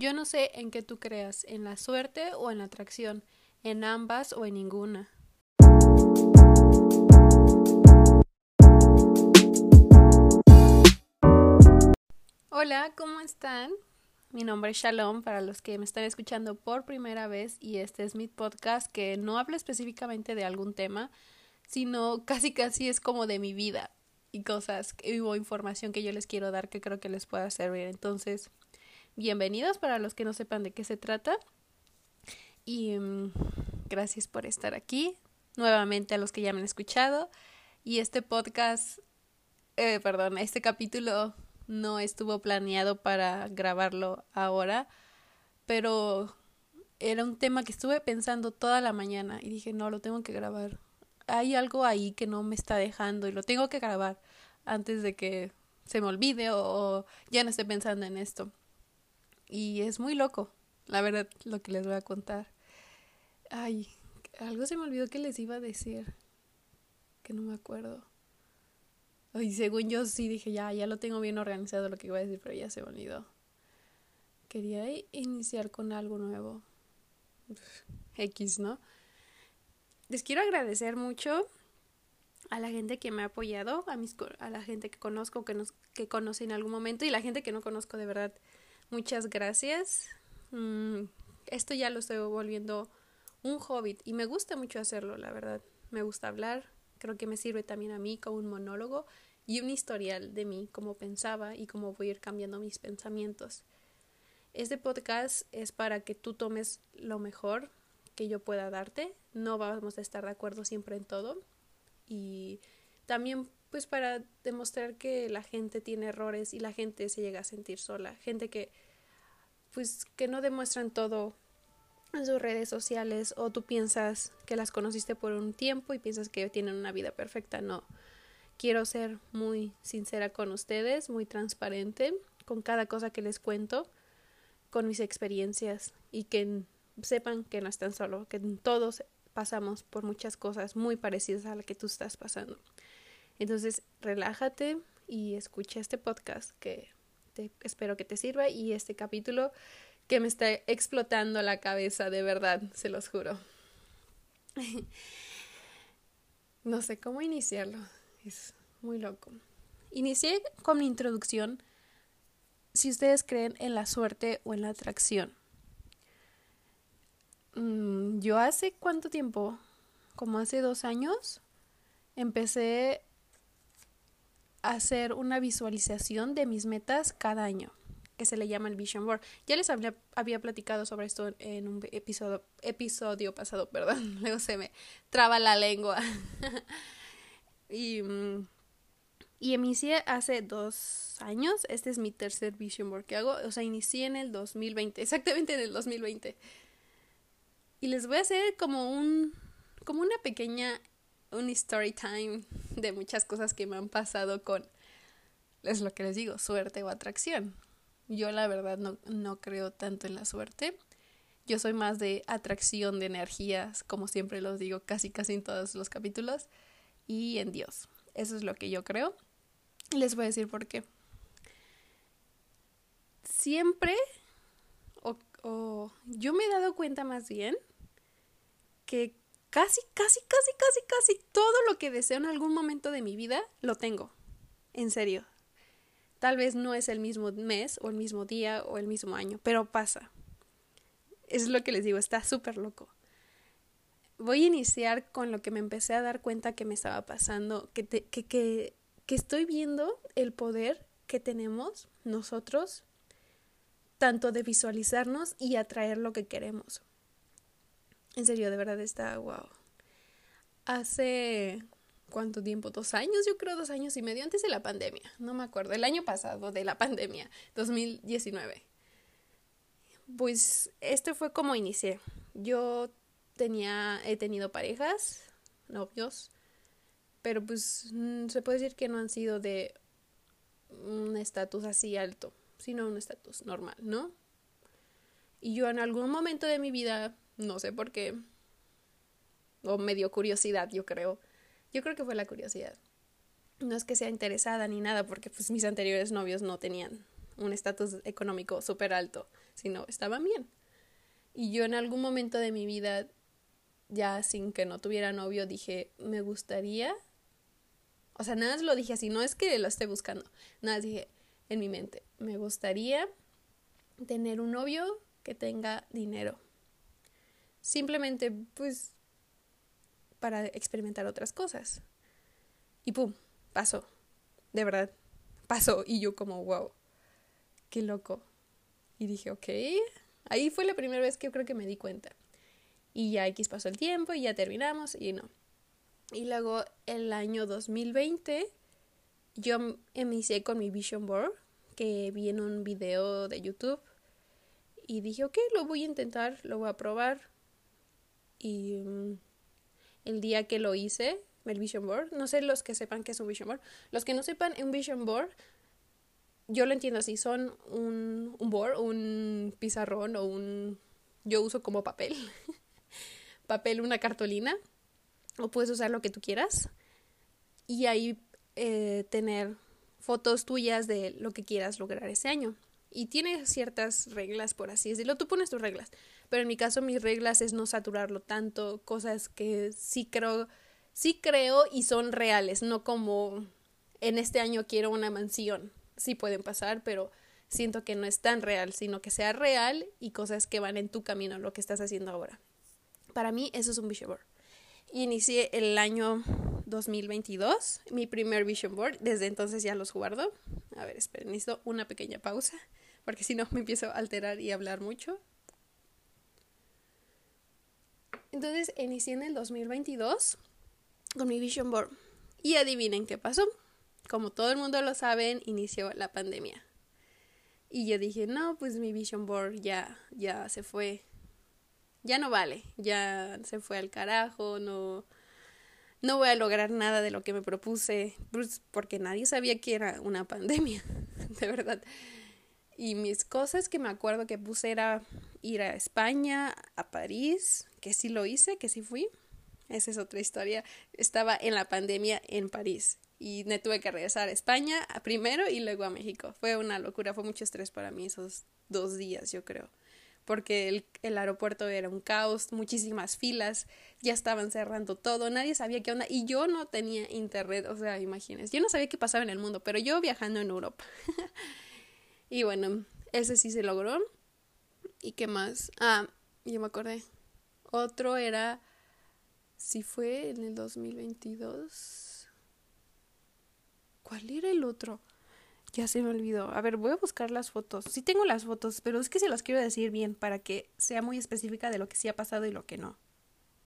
Yo no sé en qué tú creas, en la suerte o en la atracción, en ambas o en ninguna. Hola, ¿cómo están? Mi nombre es Shalom para los que me están escuchando por primera vez y este es mi podcast que no habla específicamente de algún tema, sino casi casi es como de mi vida y cosas o información que yo les quiero dar que creo que les pueda servir. Entonces, bienvenidos para los que no sepan de qué se trata. Y mm, gracias por estar aquí. Nuevamente a los que ya me han escuchado. Y este podcast, eh, perdón, este capítulo no estuvo planeado para grabarlo ahora, pero era un tema que estuve pensando toda la mañana y dije, no, lo tengo que grabar. Hay algo ahí que no me está dejando y lo tengo que grabar antes de que se me olvide o, o ya no esté pensando en esto. Y es muy loco, la verdad, lo que les voy a contar. Ay, algo se me olvidó que les iba a decir. Que no me acuerdo. Ay, según yo sí dije, ya, ya lo tengo bien organizado lo que iba a decir, pero ya se me olvidó. Quería iniciar con algo nuevo. X, ¿no? Les quiero agradecer mucho a la gente que me ha apoyado, a, mis, a la gente que conozco, que, nos, que conocí en algún momento y la gente que no conozco de verdad Muchas gracias. Mm, esto ya lo estoy volviendo un hobbit y me gusta mucho hacerlo, la verdad. Me gusta hablar, creo que me sirve también a mí como un monólogo y un historial de mí, cómo pensaba y cómo voy a ir cambiando mis pensamientos. Este podcast es para que tú tomes lo mejor que yo pueda darte. No vamos a estar de acuerdo siempre en todo. Y también pues para demostrar que la gente tiene errores y la gente se llega a sentir sola, gente que pues que no demuestran todo en sus redes sociales o tú piensas que las conociste por un tiempo y piensas que tienen una vida perfecta, no. Quiero ser muy sincera con ustedes, muy transparente con cada cosa que les cuento, con mis experiencias y que sepan que no están solo, que todos pasamos por muchas cosas muy parecidas a la que tú estás pasando. Entonces, relájate y escucha este podcast que espero que te sirva y este capítulo que me está explotando la cabeza, de verdad, se los juro. no sé cómo iniciarlo, es muy loco. Inicié con mi introducción si ustedes creen en la suerte o en la atracción. Mm, yo hace cuánto tiempo, como hace dos años, empecé hacer una visualización de mis metas cada año, que se le llama el Vision Board. Ya les había, platicado sobre esto en un episodio, episodio pasado, perdón, luego se me traba la lengua. y, mm, y inicié hace dos años, este es mi tercer Vision Board que hago, o sea, inicié en el 2020, exactamente en el 2020. Y les voy a hacer como un, como una pequeña un story time de muchas cosas que me han pasado con, es lo que les digo, suerte o atracción. Yo la verdad no, no creo tanto en la suerte. Yo soy más de atracción de energías, como siempre los digo casi casi en todos los capítulos, y en Dios. Eso es lo que yo creo. Les voy a decir por qué. Siempre, o, o yo me he dado cuenta más bien, que casi, casi, casi, casi, casi todo lo que deseo en algún momento de mi vida lo tengo. En serio. Tal vez no es el mismo mes o el mismo día o el mismo año, pero pasa. Es lo que les digo, está súper loco. Voy a iniciar con lo que me empecé a dar cuenta que me estaba pasando, que, que, que, que estoy viendo el poder que tenemos nosotros, tanto de visualizarnos y atraer lo que queremos. En serio, de verdad está wow. Hace ¿cuánto tiempo? Dos años, yo creo dos años y medio antes de la pandemia. No me acuerdo, el año pasado de la pandemia, 2019. Pues este fue como inicié. Yo tenía, he tenido parejas, novios, pero pues mm, se puede decir que no han sido de un estatus así alto, sino un estatus normal, ¿no? Y yo en algún momento de mi vida no sé por qué. O me dio curiosidad, yo creo. Yo creo que fue la curiosidad. No es que sea interesada ni nada, porque pues mis anteriores novios no tenían un estatus económico súper alto. sino estaban bien. Y yo en algún momento de mi vida, ya sin que no tuviera novio, dije, me gustaría, o sea, nada más lo dije así, no es que lo esté buscando, nada más dije en mi mente, me gustaría tener un novio que tenga dinero. Simplemente, pues, para experimentar otras cosas. Y pum, pasó. De verdad, pasó. Y yo como, wow, qué loco. Y dije, ok. Ahí fue la primera vez que creo que me di cuenta. Y ya X pasó el tiempo y ya terminamos y no. Y luego el año 2020 yo me inicié con mi vision board que vi en un video de YouTube y dije, ok, lo voy a intentar, lo voy a probar. Y mm, el día que lo hice, el vision board, no sé los que sepan qué es un vision board, los que no sepan, un vision board, yo lo entiendo así, son un, un board, un pizarrón o un... Yo uso como papel, papel, una cartolina, o puedes usar lo que tú quieras, y ahí eh, tener fotos tuyas de lo que quieras lograr ese año y tiene ciertas reglas, por así decirlo. Tú pones tus reglas, pero en mi caso mis reglas es no saturarlo tanto, cosas que sí creo, sí creo y son reales, no como en este año quiero una mansión. Sí pueden pasar, pero siento que no es tan real, sino que sea real y cosas que van en tu camino, lo que estás haciendo ahora. Para mí eso es un vision board. Inicié el año 2022, mi primer vision board, desde entonces ya los guardo. A ver, esperen, necesito una pequeña pausa porque si no me empiezo a alterar y hablar mucho. Entonces inicié en el 2022 con mi Vision Board. Y adivinen qué pasó. Como todo el mundo lo sabe, inició la pandemia. Y yo dije, no, pues mi Vision Board ya, ya se fue. Ya no vale. Ya se fue al carajo. No, no voy a lograr nada de lo que me propuse. Pues, porque nadie sabía que era una pandemia. De verdad. Y mis cosas que me acuerdo que puse era ir a España, a París, que sí lo hice, que sí fui. Esa es otra historia. Estaba en la pandemia en París y me tuve que regresar a España primero y luego a México. Fue una locura, fue mucho estrés para mí esos dos días, yo creo. Porque el, el aeropuerto era un caos, muchísimas filas, ya estaban cerrando todo, nadie sabía qué onda y yo no tenía internet, o sea, imagínense, yo no sabía qué pasaba en el mundo, pero yo viajando en Europa. Y bueno, ese sí se logró. ¿Y qué más? Ah, yo me acordé. Otro era, si fue en el 2022. ¿Cuál era el otro? Ya se me olvidó. A ver, voy a buscar las fotos. Sí tengo las fotos, pero es que se las quiero decir bien para que sea muy específica de lo que sí ha pasado y lo que no.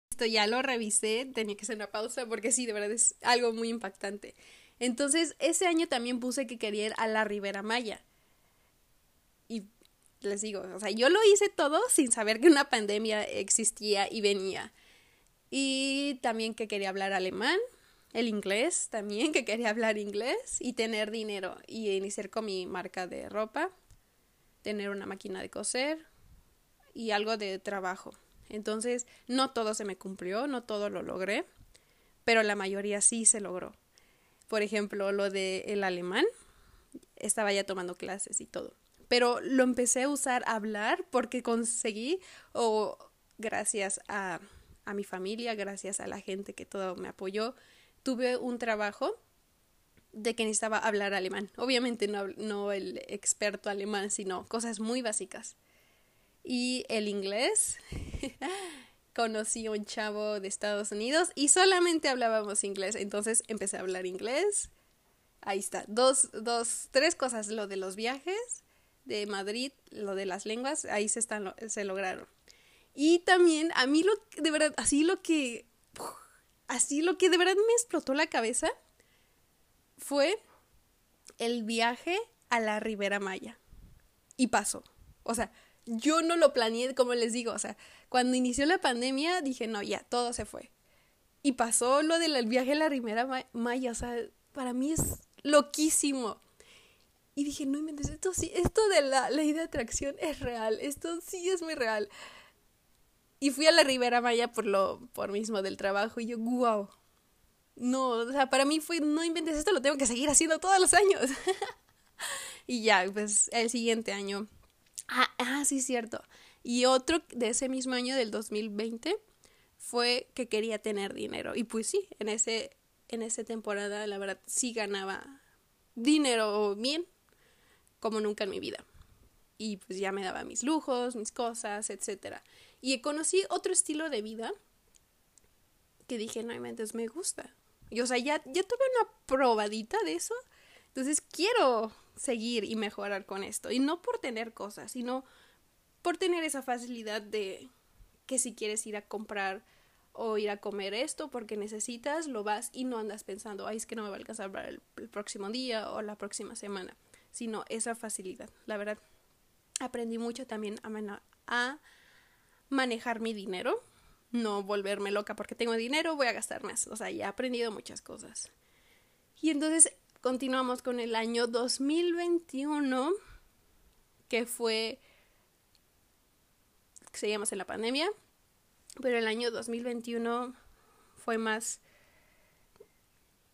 Esto ya lo revisé, tenía que hacer una pausa porque sí, de verdad es algo muy impactante. Entonces, ese año también puse que quería ir a la Ribera Maya les digo, o sea, yo lo hice todo sin saber que una pandemia existía y venía. Y también que quería hablar alemán, el inglés también, que quería hablar inglés y tener dinero y iniciar con mi marca de ropa, tener una máquina de coser y algo de trabajo. Entonces, no todo se me cumplió, no todo lo logré, pero la mayoría sí se logró. Por ejemplo, lo de el alemán, estaba ya tomando clases y todo pero lo empecé a usar a hablar porque conseguí, o gracias a, a mi familia, gracias a la gente que todo me apoyó, tuve un trabajo de que necesitaba hablar alemán. Obviamente no, no el experto alemán, sino cosas muy básicas. Y el inglés. Conocí a un chavo de Estados Unidos y solamente hablábamos inglés. Entonces empecé a hablar inglés. Ahí está. Dos, dos, tres cosas. Lo de los viajes, de Madrid, lo de las lenguas, ahí se, están, se lograron. Y también a mí lo de verdad, así lo que, así lo que de verdad me explotó la cabeza fue el viaje a la Ribera Maya. Y pasó. O sea, yo no lo planeé, como les digo, o sea, cuando inició la pandemia dije, no, ya, todo se fue. Y pasó lo del viaje a la Ribera Maya, o sea, para mí es loquísimo. Y dije, no inventes, esto sí, esto de la ley de atracción es real, esto sí es muy real. Y fui a la Ribera Maya por lo, por mismo del trabajo y yo, wow. No, o sea, para mí fue, no inventes, esto lo tengo que seguir haciendo todos los años. y ya, pues el siguiente año Ah, ah, sí, cierto. Y otro de ese mismo año del 2020 fue que quería tener dinero. Y pues sí, en ese en esa temporada la verdad sí ganaba dinero bien como nunca en mi vida. Y pues ya me daba mis lujos, mis cosas, etcétera. Y conocí otro estilo de vida que dije, no, entonces me gusta. Y o sea, ya, ya tuve una probadita de eso. Entonces quiero seguir y mejorar con esto. Y no por tener cosas, sino por tener esa facilidad de que si quieres ir a comprar o ir a comer esto porque necesitas, lo vas y no andas pensando, ay, es que no me va a alcanzar para el, próximo día o la próxima semana, sino esa facilidad. La verdad, aprendí mucho también a, manejar mi dinero, no volverme loca porque tengo dinero, voy a gastar más. O sea, ya he aprendido muchas cosas. Y entonces continuamos con el año 2021, que fue, seguíamos en la pandemia, pero el año 2021 fue más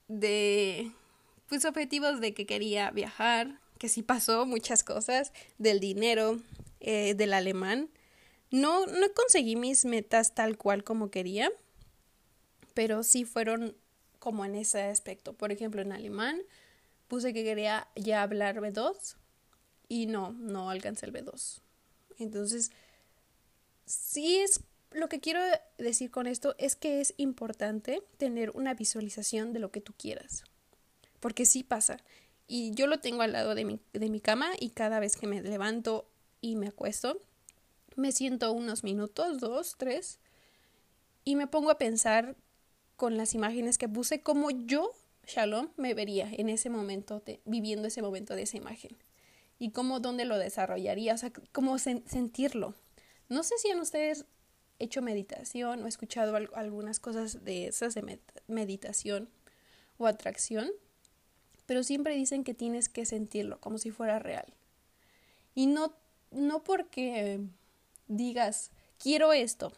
de, pues, objetivos de que quería viajar, que sí pasó muchas cosas, del dinero, eh, del alemán. No, no conseguí mis metas tal cual como quería, pero sí fueron como en ese aspecto. Por ejemplo, en alemán puse que quería ya hablar B2 y no, no alcancé el B2. Entonces, sí es lo que quiero decir con esto es que es importante tener una visualización de lo que tú quieras. Porque sí pasa. Y yo lo tengo al lado de mi, de mi cama y cada vez que me levanto y me acuesto, me siento unos minutos, dos, tres, y me pongo a pensar con las imágenes que puse cómo yo, Shalom, me vería en ese momento, viviendo ese momento de esa imagen. Y cómo, dónde lo desarrollaría, o sea, cómo sentirlo. No sé si en ustedes hecho meditación o escuchado algunas cosas de esas de meditación o atracción, pero siempre dicen que tienes que sentirlo como si fuera real. Y no, no porque digas, quiero esto,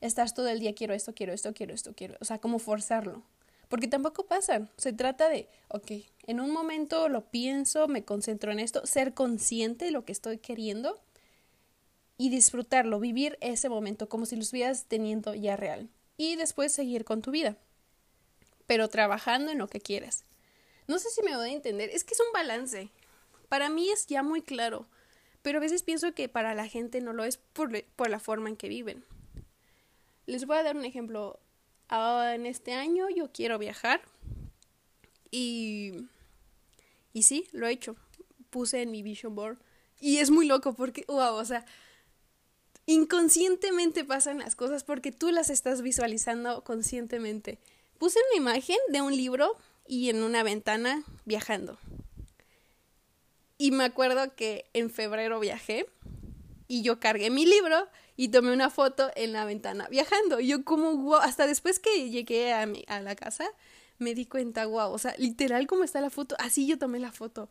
estás todo el día, quiero esto, quiero esto, quiero esto, quiero, o sea, como forzarlo. Porque tampoco pasa. Se trata de, ok, en un momento lo pienso, me concentro en esto, ser consciente de lo que estoy queriendo y disfrutarlo, vivir ese momento como si lo estuvieras teniendo ya real y después seguir con tu vida, pero trabajando en lo que quieres. No sé si me voy a entender, es que es un balance. Para mí es ya muy claro, pero a veces pienso que para la gente no lo es por, por la forma en que viven. Les voy a dar un ejemplo. Ah, en este año yo quiero viajar y, y sí, lo he hecho. Puse en mi vision board y es muy loco porque, wow, o sea, inconscientemente pasan las cosas porque tú las estás visualizando conscientemente. Puse una imagen de un libro y en una ventana viajando. Y me acuerdo que en febrero viajé y yo cargué mi libro y tomé una foto en la ventana viajando. Yo como, wow, hasta después que llegué a, mi, a la casa, me di cuenta, wow, o sea, literal como está la foto, así yo tomé la foto.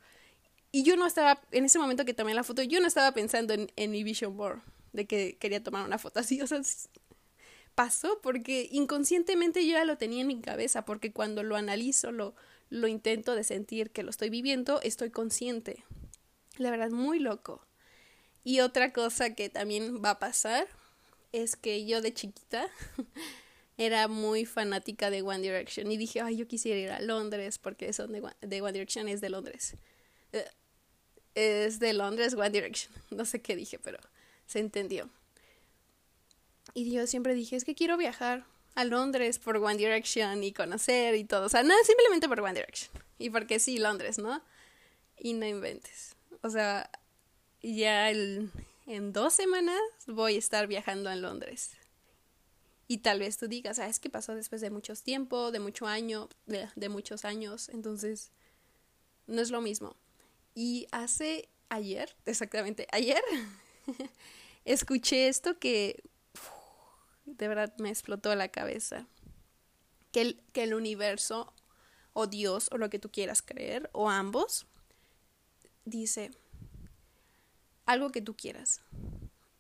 Y yo no estaba, en ese momento que tomé la foto, yo no estaba pensando en, en mi vision board de que quería tomar una foto así, o sea, pasó porque inconscientemente yo ya lo tenía en mi cabeza, porque cuando lo analizo, lo, lo intento de sentir que lo estoy viviendo, estoy consciente. La verdad, muy loco. Y otra cosa que también va a pasar es que yo de chiquita era muy fanática de One Direction y dije, ay, yo quisiera ir a Londres porque son de, de One Direction, es de Londres. Eh, es de Londres, One Direction. No sé qué dije, pero se entendió. Y yo siempre dije, es que quiero viajar a Londres por One Direction y conocer y todo. O sea, nada, simplemente por One Direction. Y porque sí, Londres, ¿no? Y no inventes. O sea, ya el, en dos semanas voy a estar viajando a Londres. Y tal vez tú digas, ah, es que pasó después de mucho tiempo, de mucho año, de, de muchos años. Entonces, no es lo mismo. Y hace ayer, exactamente ayer, escuché esto que de verdad me explotó la cabeza. Que el, que el universo o Dios o lo que tú quieras creer o ambos dice algo que tú quieras.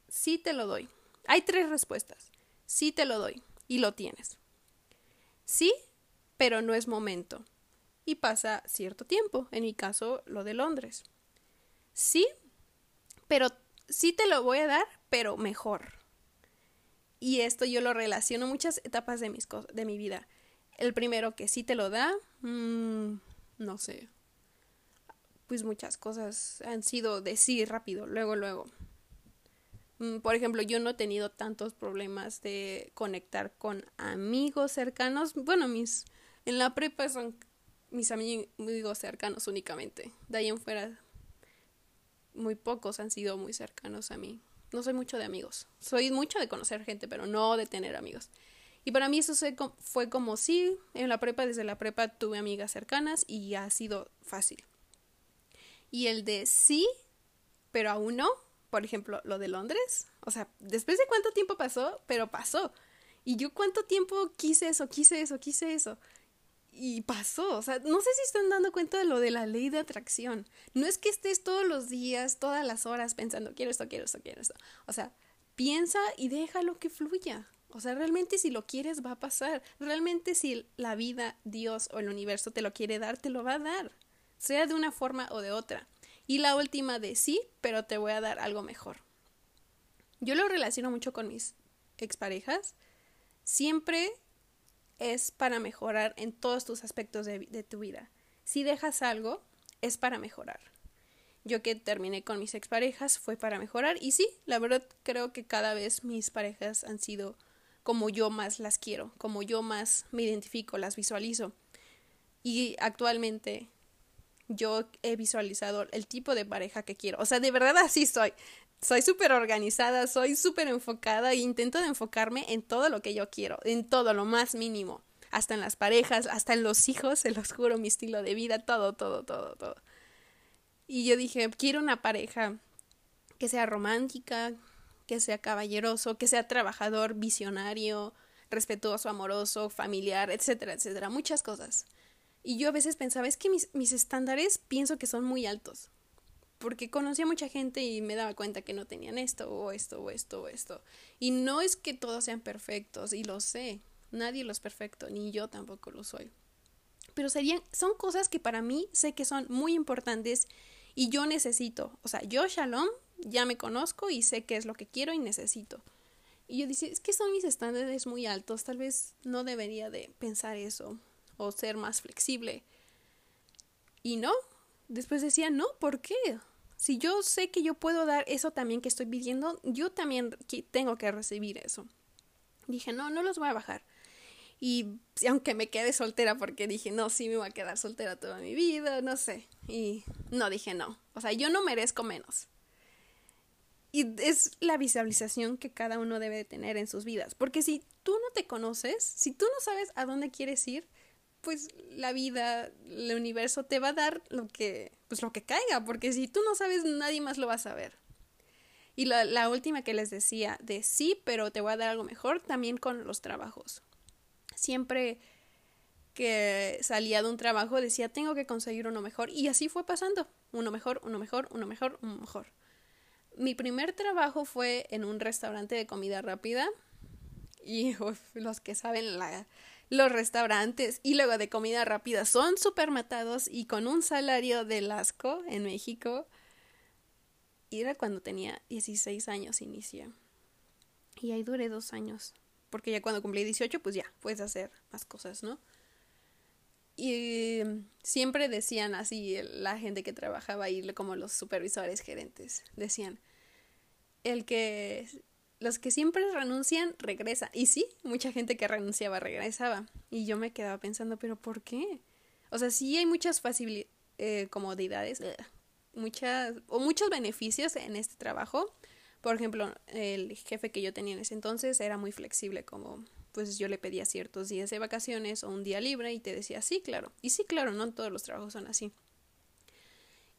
Sí te lo doy. Hay tres respuestas. Sí te lo doy y lo tienes. Sí, pero no es momento. Y pasa cierto tiempo, en mi caso lo de Londres. Sí, pero sí te lo voy a dar, pero mejor. Y esto yo lo relaciono muchas etapas de, mis de mi vida. El primero que sí te lo da, mmm, no sé, pues muchas cosas han sido de sí rápido, luego, luego. Mm, por ejemplo, yo no he tenido tantos problemas de conectar con amigos cercanos. Bueno, mis en la prepa son mis amigos cercanos únicamente. De ahí en fuera, muy pocos han sido muy cercanos a mí. No soy mucho de amigos. Soy mucho de conocer gente, pero no de tener amigos. Y para mí eso fue como sí, en la prepa, desde la prepa tuve amigas cercanas y ha sido fácil. Y el de sí, pero aún no, por ejemplo, lo de Londres, o sea, después de cuánto tiempo pasó, pero pasó. Y yo cuánto tiempo quise eso, quise eso, quise eso. Y pasó, o sea, no sé si están dando cuenta de lo de la ley de atracción. No es que estés todos los días, todas las horas pensando, quiero esto, quiero esto, quiero esto. O sea, piensa y déjalo que fluya. O sea, realmente si lo quieres va a pasar. Realmente si la vida, Dios o el universo te lo quiere dar, te lo va a dar. Sea de una forma o de otra. Y la última de sí, pero te voy a dar algo mejor. Yo lo relaciono mucho con mis exparejas. Siempre es para mejorar en todos tus aspectos de, tu vida. Si dejas algo, es para mejorar. Yo que terminé con mis exparejas fue para mejorar y sí, la verdad creo que cada vez mis parejas han sido como yo más las quiero, como yo más me identifico, las visualizo. Y actualmente yo he visualizado el tipo de pareja que quiero. O sea, de verdad así soy. Soy súper organizada, soy súper enfocada e intento de enfocarme en todo lo que yo quiero, en todo, lo más mínimo. Hasta en las parejas, hasta en los hijos, se los juro, mi estilo de vida, todo, todo, todo, todo. Y yo dije, quiero una pareja que sea romántica, que sea caballeroso, que sea trabajador, visionario, respetuoso, amoroso, familiar, etcétera, etcétera, muchas cosas. Y yo a veces pensaba, es que mis, mis estándares pienso que son muy altos porque conocía a mucha gente y me daba cuenta que no tenían esto o esto o esto o esto. Y no es que todos sean perfectos, y lo sé, nadie lo es perfecto, ni yo tampoco lo soy. Pero serían, son cosas que para mí sé que son muy importantes y yo necesito. O sea, yo, Shalom, ya me conozco y sé qué es lo que quiero y necesito. Y yo decía, es que son mis estándares muy altos, tal vez no debería de pensar eso o ser más flexible. Y no, después decía, no, ¿por qué? Si yo sé que yo puedo dar eso también que estoy pidiendo, yo también tengo que recibir eso. Dije, no, no los voy a bajar. Y aunque me quede soltera, porque dije, no, sí me voy a quedar soltera toda mi vida, no sé. Y no, dije, no. O sea, yo no merezco menos. Y es la visualización que cada uno debe tener en sus vidas. Porque si tú no te conoces, si tú no sabes a dónde quieres ir, pues la vida, el universo te va a dar lo que, pues lo que caiga, porque si tú no sabes, nadie más lo va a saber. Y la, la última que les decía, de sí, pero te voy a dar algo mejor, también con los trabajos. Siempre que salía de un trabajo decía, tengo que conseguir uno mejor, y así fue pasando, uno mejor, uno mejor, uno mejor, uno mejor. Mi primer trabajo fue en un restaurante de comida rápida, y los que saben la los restaurantes y luego de comida rápida son súper matados y con un salario de asco en México. Y era cuando tenía 16 años inicié. Y ahí duré dos años. Porque ya cuando cumplí 18, pues ya, puedes hacer más cosas, ¿no? Y siempre decían así la gente que trabajaba ahí, como los supervisores gerentes, decían, el que los que siempre renuncian regresan. Y sí, mucha gente que renunciaba regresaba. Y yo me quedaba pensando, pero ¿por qué? O sea, sí hay muchas facilidades, eh, comodidades, muchas, o muchos beneficios en este trabajo. Por ejemplo, el jefe que yo tenía en ese entonces era muy flexible, como pues yo le pedía ciertos días de vacaciones o un día libre y te decía, sí, claro. Y sí, claro, no todos los trabajos son así.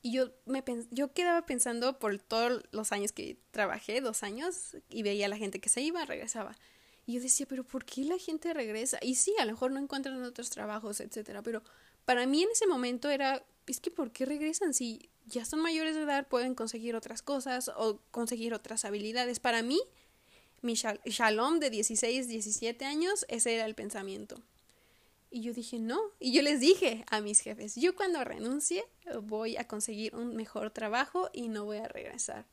Y yo, me yo quedaba pensando por todos los años que trabajé, dos años, y veía a la gente que se iba, regresaba. Y yo decía, pero ¿por qué la gente regresa? Y sí, a lo mejor no encuentran otros trabajos, etcétera, pero para mí en ese momento era, es que ¿por qué regresan? Si ya son mayores de edad, pueden conseguir otras cosas o conseguir otras habilidades. Para mí, mi shalom de 16, 17 años, ese era el pensamiento. Y yo dije, no. Y yo les dije a mis jefes, yo cuando renuncie voy a conseguir un mejor trabajo y no voy a regresar.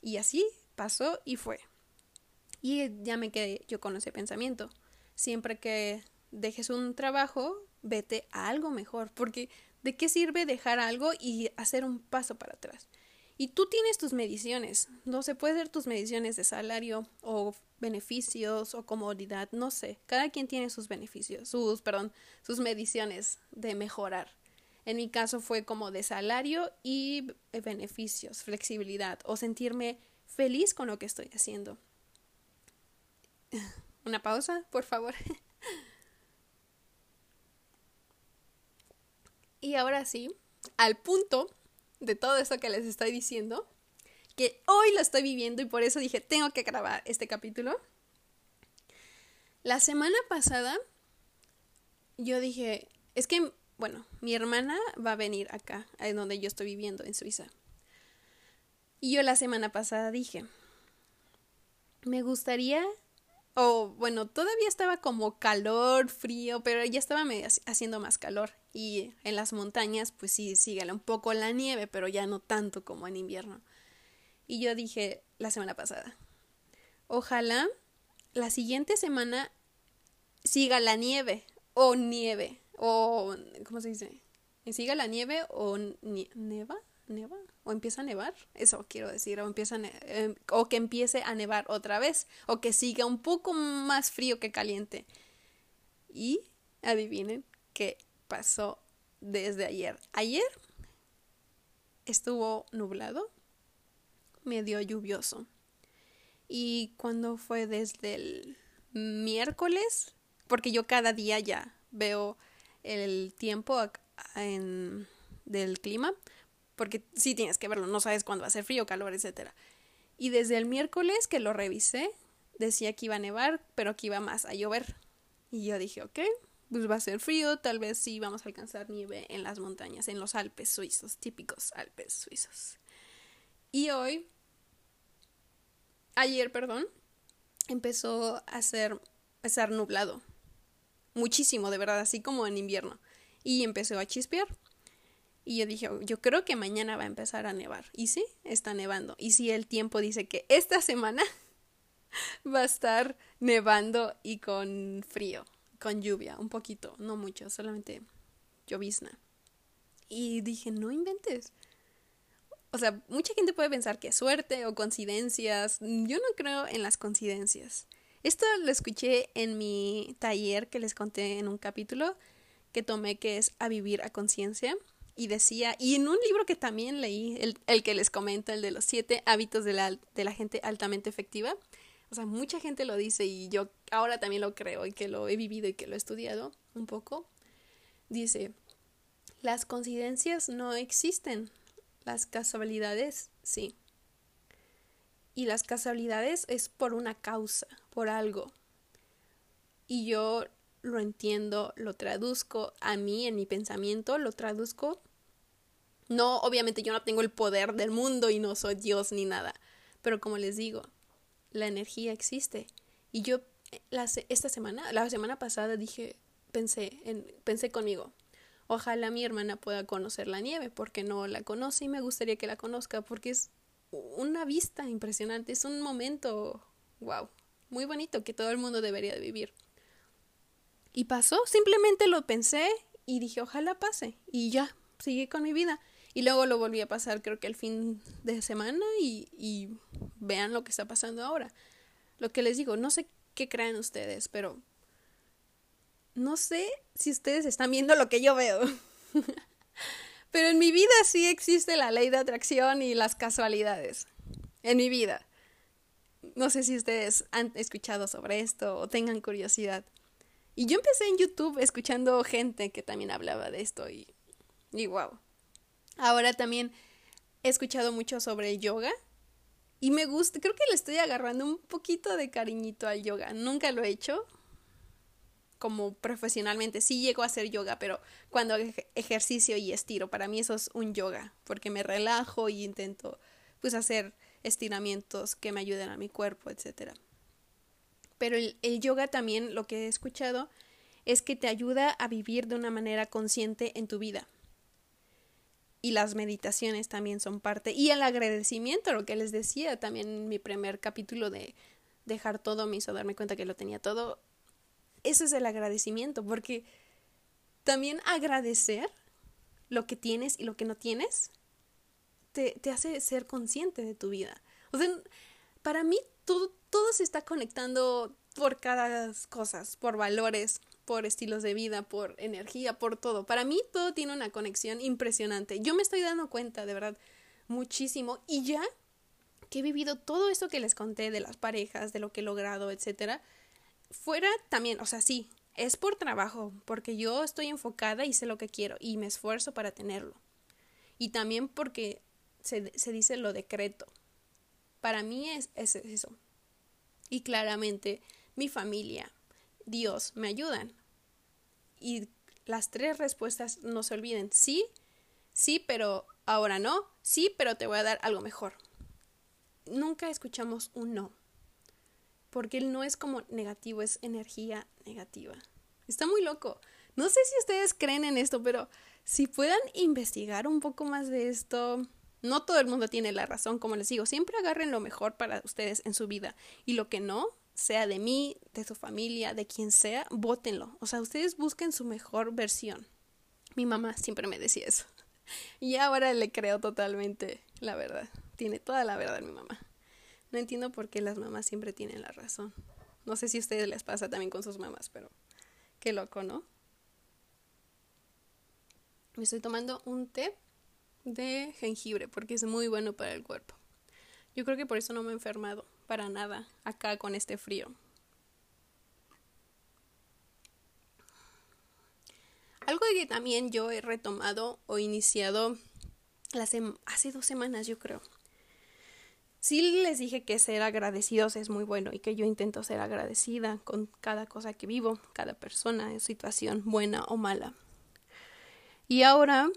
Y así pasó y fue. Y ya me quedé yo con ese pensamiento. Siempre que dejes un trabajo, vete a algo mejor, porque ¿de qué sirve dejar algo y hacer un paso para atrás? Y tú tienes tus mediciones, no se puede ser tus mediciones de salario o beneficios o comodidad, no sé, cada quien tiene sus beneficios, sus, perdón, sus mediciones de mejorar. En mi caso fue como de salario y beneficios, flexibilidad o sentirme feliz con lo que estoy haciendo. Una pausa, por favor. y ahora sí, al punto de todo esto que les estoy diciendo, que hoy lo estoy viviendo y por eso dije, tengo que grabar este capítulo. La semana pasada yo dije, es que, bueno, mi hermana va a venir acá, en donde yo estoy viviendo, en Suiza. Y yo la semana pasada dije, me gustaría, o bueno, todavía estaba como calor, frío, pero ya estaba haciendo más calor. Y en las montañas, pues sí, sigue un poco la nieve, pero ya no tanto como en invierno. Y yo dije la semana pasada, ojalá la siguiente semana siga la nieve, o nieve, o, ¿cómo se dice? Siga la nieve o neva, neva, o empieza a nevar, eso quiero decir, o empieza em, o que empiece a nevar otra vez, o que siga un poco más frío que caliente. Y adivinen qué pasó desde ayer. Ayer estuvo nublado, medio lluvioso. Y cuando fue desde el miércoles, porque yo cada día ya veo el tiempo en, del clima, porque sí tienes que verlo, no sabes cuándo va a ser frío, calor, etcétera. Y desde el miércoles que lo revisé, decía que iba a nevar, pero que iba más a llover. Y yo dije, ok, pues va a ser frío, tal vez sí vamos a alcanzar nieve en las montañas, en los Alpes suizos, típicos Alpes suizos. Y hoy, ayer, perdón, empezó a ser, a ser nublado. Muchísimo, de verdad, así como en invierno. Y empezó a chispear. Y yo dije, yo creo que mañana va a empezar a nevar. Y sí, está nevando. Y sí, el tiempo dice que esta semana va a estar nevando y con frío con lluvia, un poquito, no mucho, solamente llovizna. Y dije, no inventes. O sea, mucha gente puede pensar que es suerte o coincidencias. Yo no creo en las coincidencias. Esto lo escuché en mi taller que les conté en un capítulo que tomé que es A Vivir a Conciencia. Y decía, y en un libro que también leí, el, el que les comento, el de los siete hábitos de la, de la gente altamente efectiva, o sea, mucha gente lo dice y yo ahora también lo creo y que lo he vivido y que lo he estudiado un poco. Dice, las coincidencias no existen, las casualidades sí. Y las casualidades es por una causa, por algo. Y yo lo entiendo, lo traduzco a mí, en mi pensamiento, lo traduzco. No, obviamente yo no tengo el poder del mundo y no soy Dios ni nada. Pero como les digo, la energía existe. Y yo la, esta semana, la semana pasada dije, pensé, en, pensé conmigo, ojalá mi hermana pueda conocer la nieve, porque no la conoce y me gustaría que la conozca, porque es una vista impresionante, es un momento, wow, muy bonito que todo el mundo debería de vivir. Y pasó, simplemente lo pensé y dije, ojalá pase, y ya, seguí con mi vida. Y luego lo volví a pasar creo que el fin de semana y, y vean lo que está pasando ahora. Lo que les digo, no sé qué creen ustedes, pero no sé si ustedes están viendo lo que yo veo. pero en mi vida sí existe la ley de atracción y las casualidades. En mi vida. No sé si ustedes han escuchado sobre esto o tengan curiosidad. Y yo empecé en YouTube escuchando gente que también hablaba de esto y, y wow. Ahora también he escuchado mucho sobre yoga y me gusta, creo que le estoy agarrando un poquito de cariñito al yoga. Nunca lo he hecho como profesionalmente. Sí llego a hacer yoga, pero cuando ejercicio y estiro, para mí eso es un yoga, porque me relajo y intento pues hacer estiramientos que me ayuden a mi cuerpo, etcétera. Pero el, yoga también lo que he escuchado es que te ayuda a vivir de una manera consciente en tu vida y las meditaciones también son parte. Y el agradecimiento, lo que les decía también en mi primer capítulo de dejar todo me hizo darme cuenta que lo tenía todo. Eso es el agradecimiento, porque también agradecer lo que tienes y lo que no tienes te, te hace ser consciente de tu vida. O sea, para mí todo, todo se está conectando por cada cosa, por valores, por estilos de vida, por energía, por todo. Para mí todo tiene una conexión impresionante. Yo me estoy dando cuenta, de verdad, muchísimo. Y ya que he vivido todo esto que les conté de las parejas, de lo que he logrado, etcétera, fuera también, o sea, sí, es por trabajo, porque yo estoy enfocada y sé lo que quiero y me esfuerzo para tenerlo. Y también porque se, se dice lo decreto. Para mí es, es eso. Y claramente mi familia, Dios me ayudan. Y las tres respuestas no se olviden. Sí, sí, pero ahora no. Sí, pero te voy a dar algo mejor. Nunca escuchamos un no. Porque el no es como negativo, es energía negativa. Está muy loco. No sé si ustedes creen en esto, pero si puedan investigar un poco más de esto, no todo el mundo tiene la razón, como les digo, siempre agarren lo mejor para ustedes en su vida y lo que no, sea de mí, de su familia, de quien sea, bótenlo. O sea, ustedes busquen su mejor versión. Mi mamá siempre me decía eso. Y ahora le creo totalmente la verdad. Tiene toda la verdad mi mamá. No entiendo por qué las mamás siempre tienen la razón. No sé si a ustedes les pasa también con sus mamás, pero qué loco, ¿no? Me estoy tomando un té de jengibre porque es muy bueno para el cuerpo. Yo creo que por eso no me he enfermado para nada acá con este frío. Algo que también yo he retomado o iniciado hace dos semanas, yo creo. Sí les dije que ser agradecidos es muy bueno y que yo intento ser agradecida con cada cosa que vivo, cada persona, situación buena o mala. Y ahora,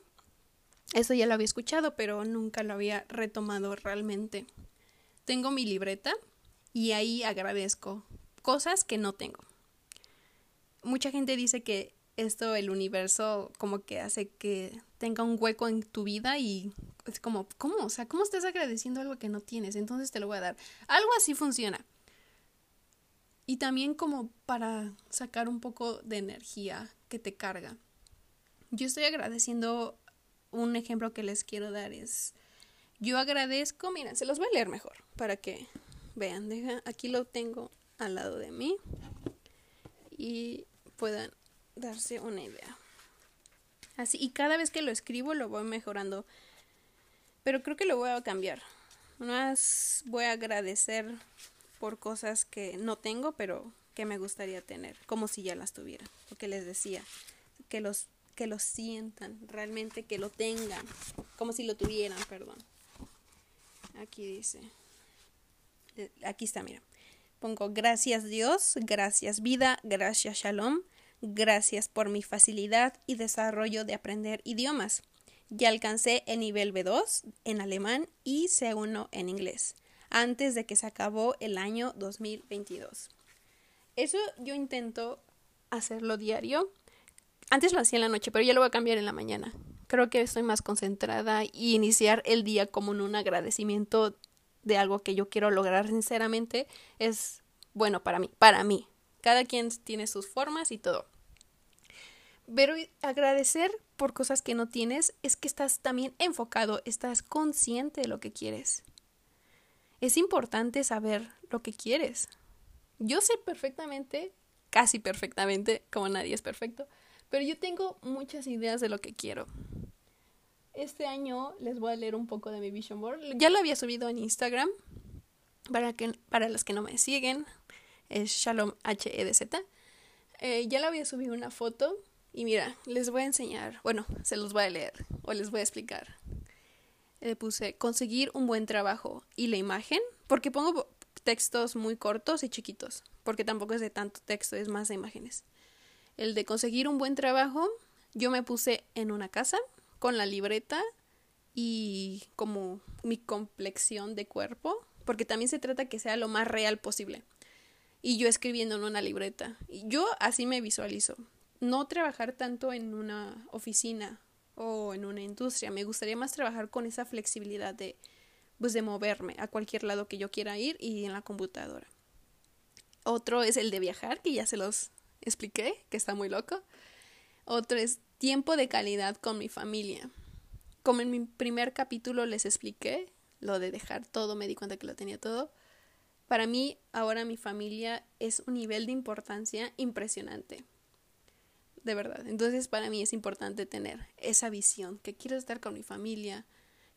eso ya lo había escuchado, pero nunca lo había retomado realmente tengo mi libreta y ahí agradezco cosas que no tengo. Mucha gente dice que esto el universo como que hace que tenga un hueco en tu vida y es como, ¿cómo? O sea, ¿cómo estás agradeciendo algo que no tienes? Entonces te lo voy a dar. Algo así funciona. Y también como para sacar un poco de energía que te carga. Yo estoy agradeciendo un ejemplo que les quiero dar es yo agradezco, miren, se los voy a leer mejor para que vean. Deja, aquí lo tengo al lado de mí y puedan darse una idea. Así, y cada vez que lo escribo lo voy mejorando. Pero creo que lo voy a cambiar. Más voy a agradecer por cosas que no tengo, pero que me gustaría tener, como si ya las tuviera. Lo que les decía, que los que lo sientan, realmente que lo tengan, como si lo tuvieran, perdón. Aquí dice. Aquí está, mira. Pongo gracias Dios, gracias vida, gracias Shalom, gracias por mi facilidad y desarrollo de aprender idiomas. Ya alcancé el nivel B2 en alemán y C1 en inglés, antes de que se acabó el año 2022. Eso yo intento hacerlo diario. Antes lo hacía en la noche, pero ya lo voy a cambiar en la mañana creo que estoy más concentrada y iniciar el día como en un agradecimiento de algo que yo quiero lograr sinceramente es bueno para mí, para mí. Cada quien tiene sus formas y todo. Pero agradecer por cosas que no tienes es que estás también enfocado, estás consciente de lo que quieres. Es importante saber lo que quieres. Yo sé perfectamente, casi perfectamente, como nadie es perfecto, pero yo tengo muchas ideas de lo que quiero. Este año les voy a leer un poco de mi vision board. Ya lo había subido en Instagram. Para, que, para los que no me siguen, es Shalom HEDZ. Eh, ya le había subido una foto. Y mira, les voy a enseñar. Bueno, se los voy a leer o les voy a explicar. Le puse conseguir un buen trabajo y la imagen, porque pongo textos muy cortos y chiquitos, porque tampoco es de tanto texto, es más de imágenes. El de conseguir un buen trabajo, yo me puse en una casa con la libreta y como mi complexión de cuerpo, porque también se trata que sea lo más real posible. Y yo escribiendo en una libreta. Y yo así me visualizo. No trabajar tanto en una oficina o en una industria. Me gustaría más trabajar con esa flexibilidad de, pues, de moverme a cualquier lado que yo quiera ir y en la computadora. Otro es el de viajar, que ya se los expliqué, que está muy loco. Otro es tiempo de calidad con mi familia. Como en mi primer capítulo les expliqué, lo de dejar todo, me di cuenta que lo tenía todo. Para mí, ahora mi familia es un nivel de importancia impresionante. De verdad. Entonces, para mí es importante tener esa visión, que quiero estar con mi familia,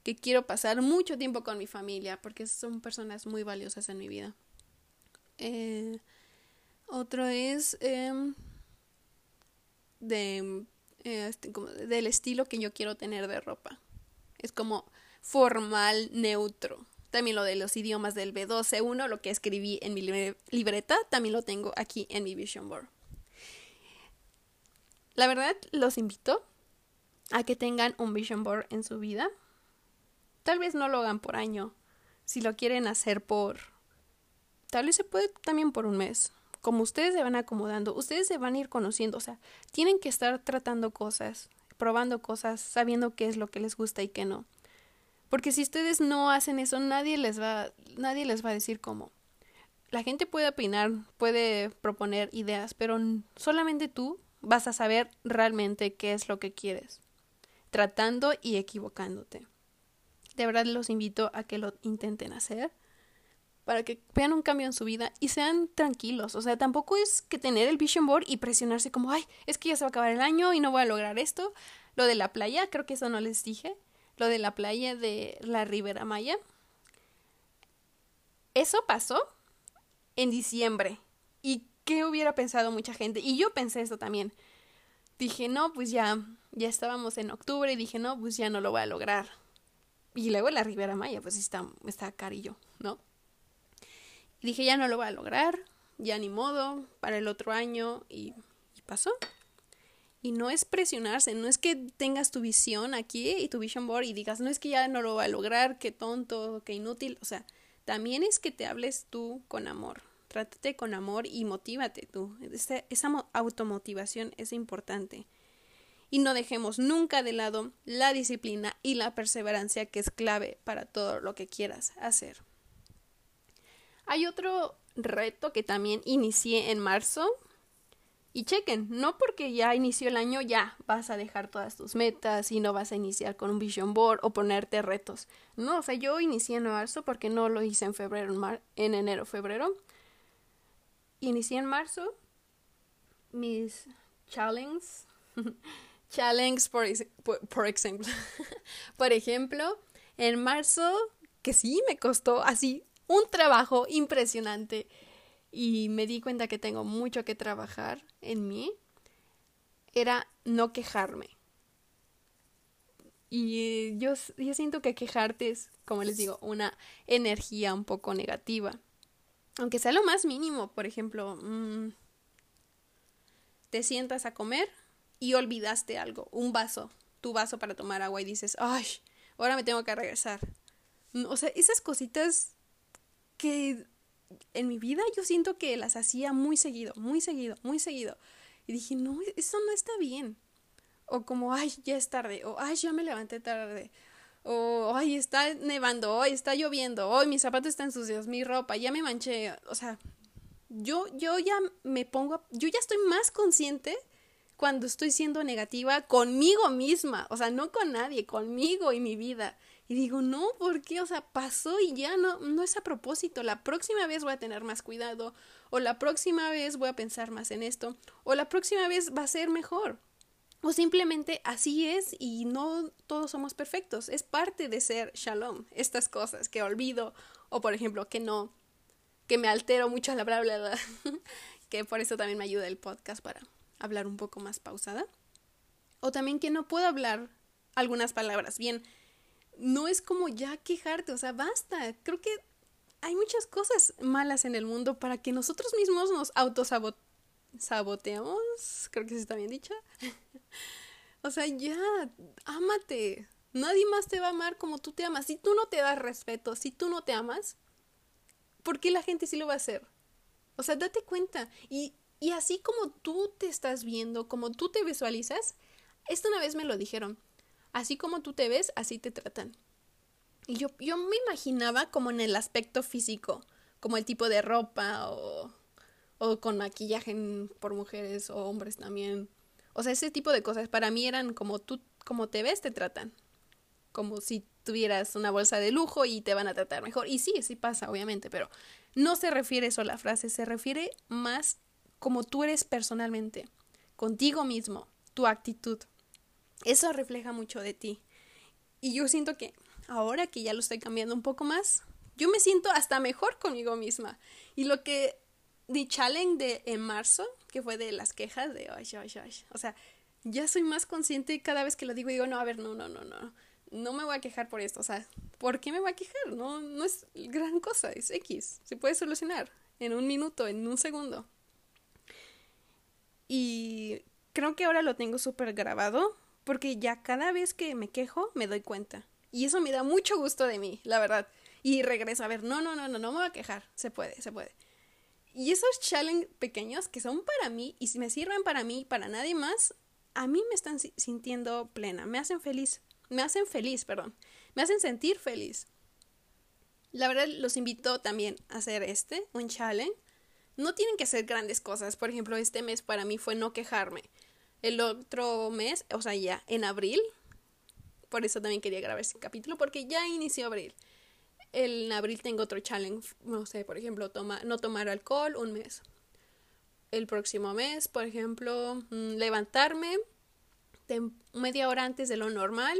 que quiero pasar mucho tiempo con mi familia, porque son personas muy valiosas en mi vida. Eh, otro es em, de, eh, este, como del estilo que yo quiero tener de ropa. Es como formal, neutro. También lo de los idiomas del B12, lo que escribí en mi libreta, también lo tengo aquí en mi vision board. La verdad, los invito a que tengan un vision board en su vida. Tal vez no lo hagan por año. Si lo quieren hacer por... Tal vez se puede también por un mes. Como ustedes se van acomodando, ustedes se van a ir conociendo. O sea, tienen que estar tratando cosas, probando cosas, sabiendo qué es lo que les gusta y qué no. Porque si ustedes no hacen eso, nadie les va, nadie les va a decir cómo. La gente puede opinar, puede proponer ideas, pero solamente tú vas a saber realmente qué es lo que quieres, tratando y equivocándote. De verdad los invito a que lo intenten hacer para que vean un cambio en su vida y sean tranquilos. O sea, tampoco es que tener el vision board y presionarse como, ay, es que ya se va a acabar el año y no voy a lograr esto. Lo de la playa, creo que eso no les dije lo de la playa de la Ribera Maya. Eso pasó en diciembre. ¿Y qué hubiera pensado mucha gente? Y yo pensé eso también. Dije, no, pues ya, ya estábamos en octubre y dije, no, pues ya no lo voy a lograr. Y luego la Ribera Maya, pues está, está carillo, ¿no? Y dije, ya no lo voy a lograr, ya ni modo, para el otro año, y, y pasó. Y no es presionarse, no es que tengas tu visión aquí y tu vision board y digas, no es que ya no lo va a lograr, qué tonto, qué inútil. O sea, también es que te hables tú con amor. Trátate con amor y motívate tú. Esa, esa automotivación es importante. Y no dejemos nunca de lado la disciplina y la perseverancia que es clave para todo lo que quieras hacer. Hay otro reto que también inicié en marzo, y chequen, no porque ya inició el año ya vas a dejar todas tus metas y no vas a iniciar con un vision board o ponerte retos. No, o sea, yo inicié en marzo porque no lo hice en febrero, en, en enero, febrero. Inicié en marzo mis challenges. challenges, por ejemplo. por ejemplo, en marzo, que sí me costó así un trabajo impresionante y me di cuenta que tengo mucho que trabajar en mí, era no quejarme. Y yo, yo siento que quejarte es, como les digo, una energía un poco negativa. Aunque sea lo más mínimo, por ejemplo, mm, te sientas a comer y olvidaste algo, un vaso, tu vaso para tomar agua y dices, ay, ahora me tengo que regresar. O sea, esas cositas que en mi vida yo siento que las hacía muy seguido, muy seguido, muy seguido. Y dije, no, eso no está bien. O como, ay, ya es tarde. O, ay, ya me levanté tarde. O, ay, está nevando. O, está lloviendo. O, mis zapatos están sucios. Mi ropa, ya me manché. O sea, yo, yo ya me pongo, yo ya estoy más consciente cuando estoy siendo negativa conmigo misma. O sea, no con nadie, conmigo y mi vida. Y digo, no, ¿por qué? O sea, pasó y ya no, no es a propósito. La próxima vez voy a tener más cuidado, o la próxima vez voy a pensar más en esto, o la próxima vez va a ser mejor. O simplemente así es y no todos somos perfectos. Es parte de ser shalom, estas cosas que olvido, o por ejemplo, que no, que me altero mucho a la bla que por eso también me ayuda el podcast para hablar un poco más pausada. O también que no puedo hablar algunas palabras bien no es como ya quejarte, o sea, basta. Creo que hay muchas cosas malas en el mundo para que nosotros mismos nos autosaboteamos. Creo que eso está bien dicho. o sea, ya, ámate. Nadie más te va a amar como tú te amas. Si tú no te das respeto, si tú no te amas, ¿por qué la gente sí lo va a hacer? O sea, date cuenta. Y, y así como tú te estás viendo, como tú te visualizas, esto una vez me lo dijeron Así como tú te ves, así te tratan. Y yo, yo me imaginaba como en el aspecto físico, como el tipo de ropa o, o con maquillaje por mujeres o hombres también. O sea, ese tipo de cosas para mí eran como tú, como te ves, te tratan. Como si tuvieras una bolsa de lujo y te van a tratar mejor. Y sí, sí pasa, obviamente, pero no se refiere eso a la frase, se refiere más como tú eres personalmente, contigo mismo, tu actitud. Eso refleja mucho de ti. Y yo siento que ahora que ya lo estoy cambiando un poco más, yo me siento hasta mejor conmigo misma. Y lo que di challenge de en marzo, que fue de las quejas de ay, ay, ay, o sea, ya soy más consciente cada vez que lo digo, digo, no, a ver, no, no, no, no. No me voy a quejar por esto, o sea, ¿por qué me voy a quejar? No, no es gran cosa, es X, se puede solucionar en un minuto, en un segundo. Y creo que ahora lo tengo súper grabado porque ya cada vez que me quejo me doy cuenta. Y eso me da mucho gusto de mí, la verdad. Y regreso a ver, no, no, no, no, no me voy a quejar. Se puede, se puede. Y esos challenges pequeños que son para mí y me sirven para mí, para nadie más, a mí me están sintiendo plena, me hacen feliz, me hacen feliz, perdón, me hacen sentir feliz. La verdad, los invito también a hacer este, un challenge. No tienen que hacer grandes cosas. Por ejemplo, este mes para mí fue no quejarme. El otro mes, o sea, ya en abril, por eso también quería grabar este capítulo, porque ya inició abril. En abril tengo otro challenge, no sé, por ejemplo, toma, no tomar alcohol un mes. El próximo mes, por ejemplo, mm, levantarme media hora antes de lo normal,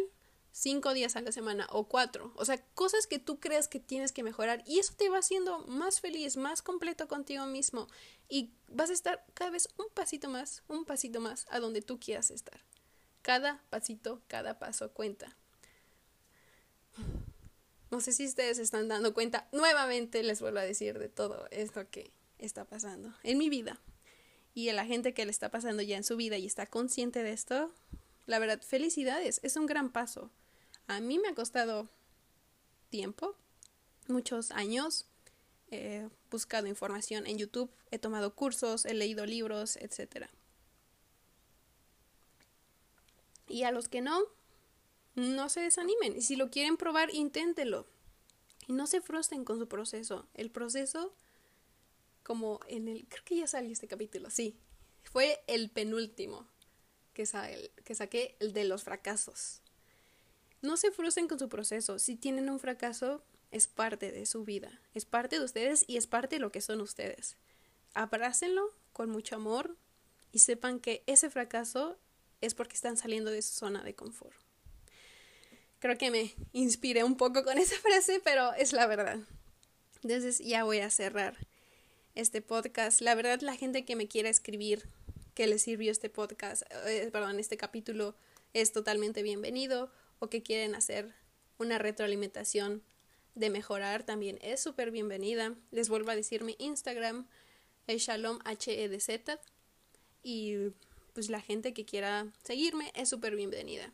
cinco días a la semana o cuatro. O sea, cosas que tú crees que tienes que mejorar y eso te va haciendo más feliz, más completo contigo mismo y vas a estar cada vez un pasito más, un pasito más a donde tú quieras estar. Cada pasito, cada paso cuenta. No sé si ustedes están dando cuenta. Nuevamente les vuelvo a decir de todo esto que está pasando en mi vida. Y a la gente que le está pasando ya en su vida y está consciente de esto, la verdad, felicidades. Es un gran paso. A mí me ha costado tiempo, muchos años. He buscado información en YouTube, he tomado cursos, he leído libros, etc. Y a los que no, no se desanimen. Y si lo quieren probar, inténtenlo. Y no se frustren con su proceso. El proceso, como en el... Creo que ya salió este capítulo, sí. Fue el penúltimo que, que saqué, el de los fracasos. No se frustren con su proceso. Si tienen un fracaso, es parte de su vida. Es parte de ustedes y es parte de lo que son ustedes. Abrácenlo con mucho amor y sepan que ese fracaso es porque están saliendo de su zona de confort. Creo que me inspiré un poco con esa frase, pero es la verdad. Entonces ya voy a cerrar este podcast. La verdad, la gente que me quiera escribir que le sirvió este podcast, eh, perdón, este capítulo, es totalmente bienvenido o que quieren hacer una retroalimentación de mejorar también es súper bienvenida. Les vuelvo a decir mi Instagram es shalom hedz y pues la gente que quiera seguirme es súper bienvenida.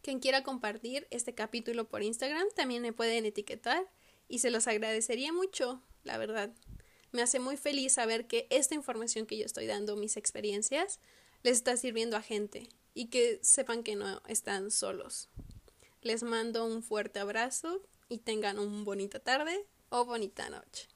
Quien quiera compartir este capítulo por Instagram también me pueden etiquetar y se los agradecería mucho, la verdad. Me hace muy feliz saber que esta información que yo estoy dando, mis experiencias, les está sirviendo a gente y que sepan que no están solos. Les mando un fuerte abrazo y tengan una bonita tarde o bonita noche.